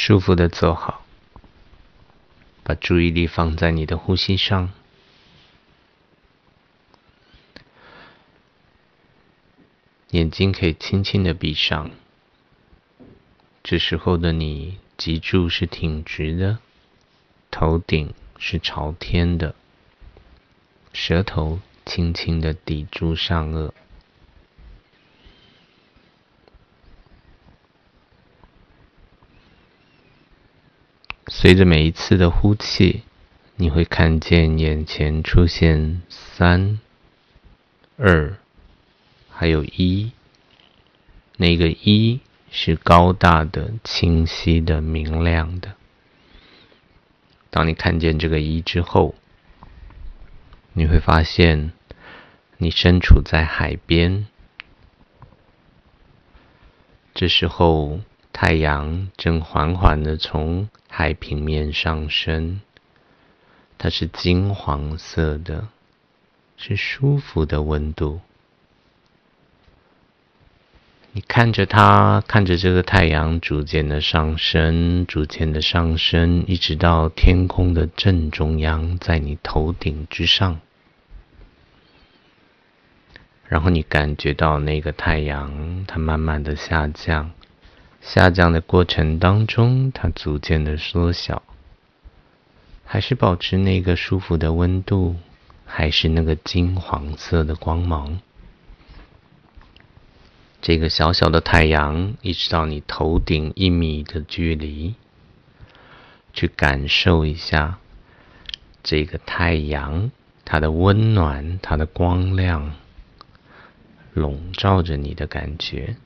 舒服的坐好，把注意力放在你的呼吸上，眼睛可以轻轻的闭上。这时候的你，脊柱是挺直的，头顶是朝天的，舌头轻轻的抵住上颚。随着每一次的呼气，你会看见眼前出现三、二，还有一。那个一是高大的、清晰的、明亮的。当你看见这个一之后，你会发现你身处在海边。这时候，太阳正缓缓的从海平面上升，它是金黄色的，是舒服的温度。你看着它，看着这个太阳逐渐的上升，逐渐的上升，一直到天空的正中央，在你头顶之上。然后你感觉到那个太阳，它慢慢的下降。下降的过程当中，它逐渐的缩小，还是保持那个舒服的温度，还是那个金黄色的光芒。这个小小的太阳，一直到你头顶一米的距离，去感受一下这个太阳，它的温暖，它的光亮，笼罩着你的感觉。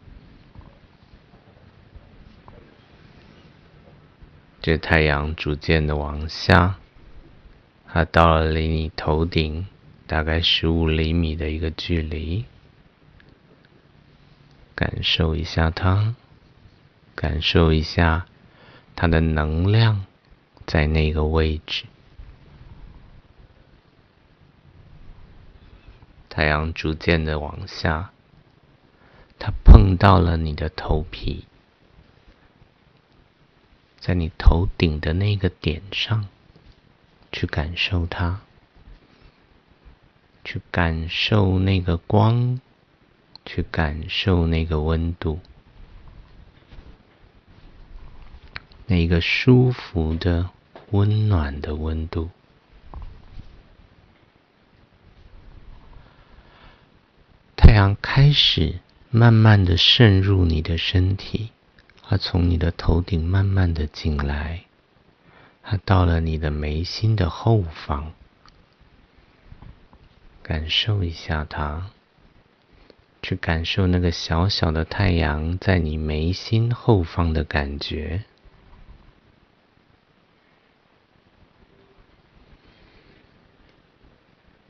这太阳逐渐的往下，它到了离你头顶大概十五厘米的一个距离，感受一下它，感受一下它的能量在那个位置。太阳逐渐的往下，它碰到了你的头皮。在你头顶的那个点上，去感受它，去感受那个光，去感受那个温度，那个舒服的、温暖的温度。太阳开始慢慢的渗入你的身体。它从你的头顶慢慢的进来，它到了你的眉心的后方，感受一下它，去感受那个小小的太阳在你眉心后方的感觉。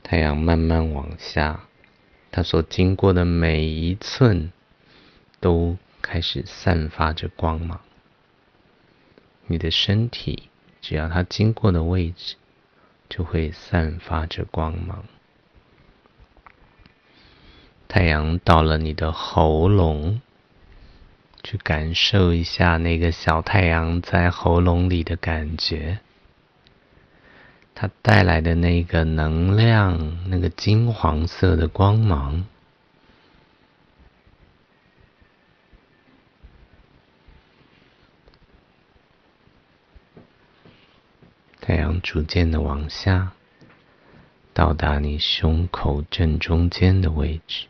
太阳慢慢往下，它所经过的每一寸都。开始散发着光芒，你的身体只要它经过的位置，就会散发着光芒。太阳到了你的喉咙，去感受一下那个小太阳在喉咙里的感觉，它带来的那个能量，那个金黄色的光芒。太阳逐渐的往下，到达你胸口正中间的位置，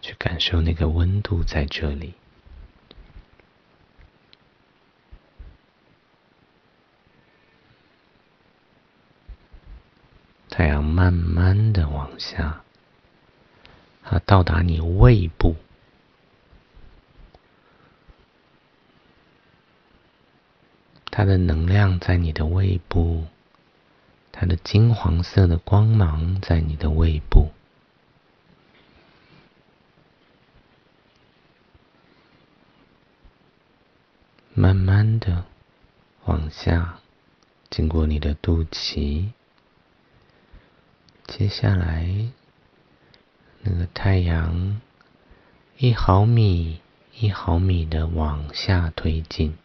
去感受那个温度在这里。太阳慢慢的往下，它到达你胃部。它的能量在你的胃部，它的金黄色的光芒在你的胃部，慢慢的往下，经过你的肚脐，接下来那个太阳一毫米一毫米的往下推进，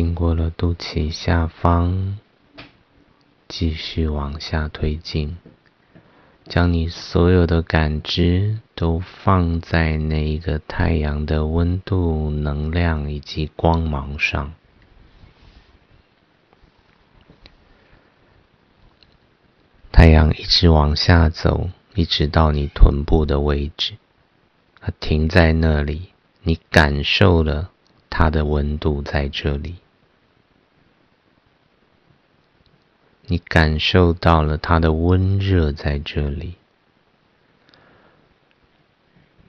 经过了肚脐下方，继续往下推进，将你所有的感知都放在那一个太阳的温度、能量以及光芒上。太阳一直往下走，一直到你臀部的位置，它停在那里。你感受了它的温度在这里，你感受到了它的温热在这里。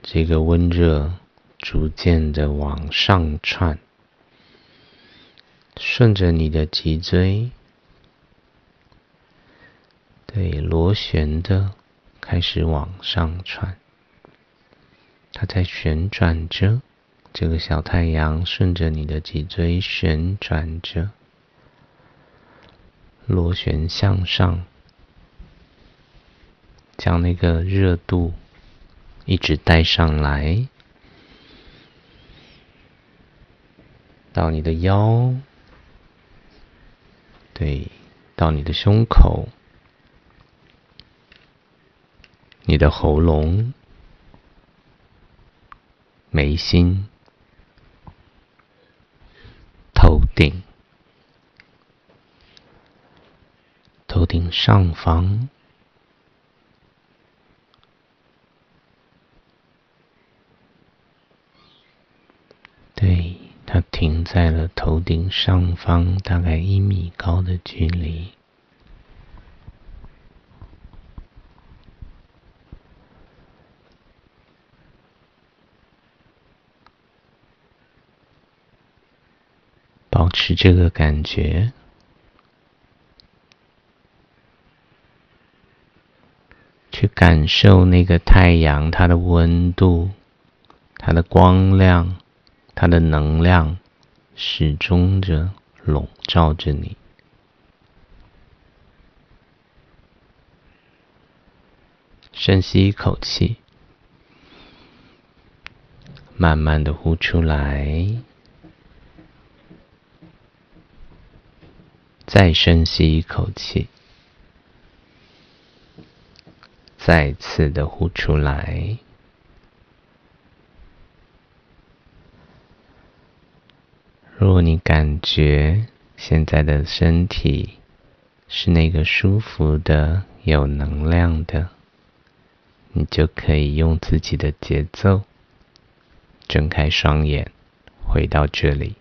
这个温热逐渐的往上窜，顺着你的脊椎。对，螺旋的开始往上窜，它在旋转着。这个小太阳顺着你的脊椎旋转着，螺旋向上，将那个热度一直带上来，到你的腰，对，到你的胸口。你的喉咙、眉心、头顶、头顶上方，对，它停在了头顶上方，大概一米高的距离。保持这个感觉，去感受那个太阳，它的温度、它的光亮、它的能量，始终着笼罩着你。深吸一口气，慢慢的呼出来。再深吸一口气，再次的呼出来。如果你感觉现在的身体是那个舒服的、有能量的，你就可以用自己的节奏睁开双眼，回到这里。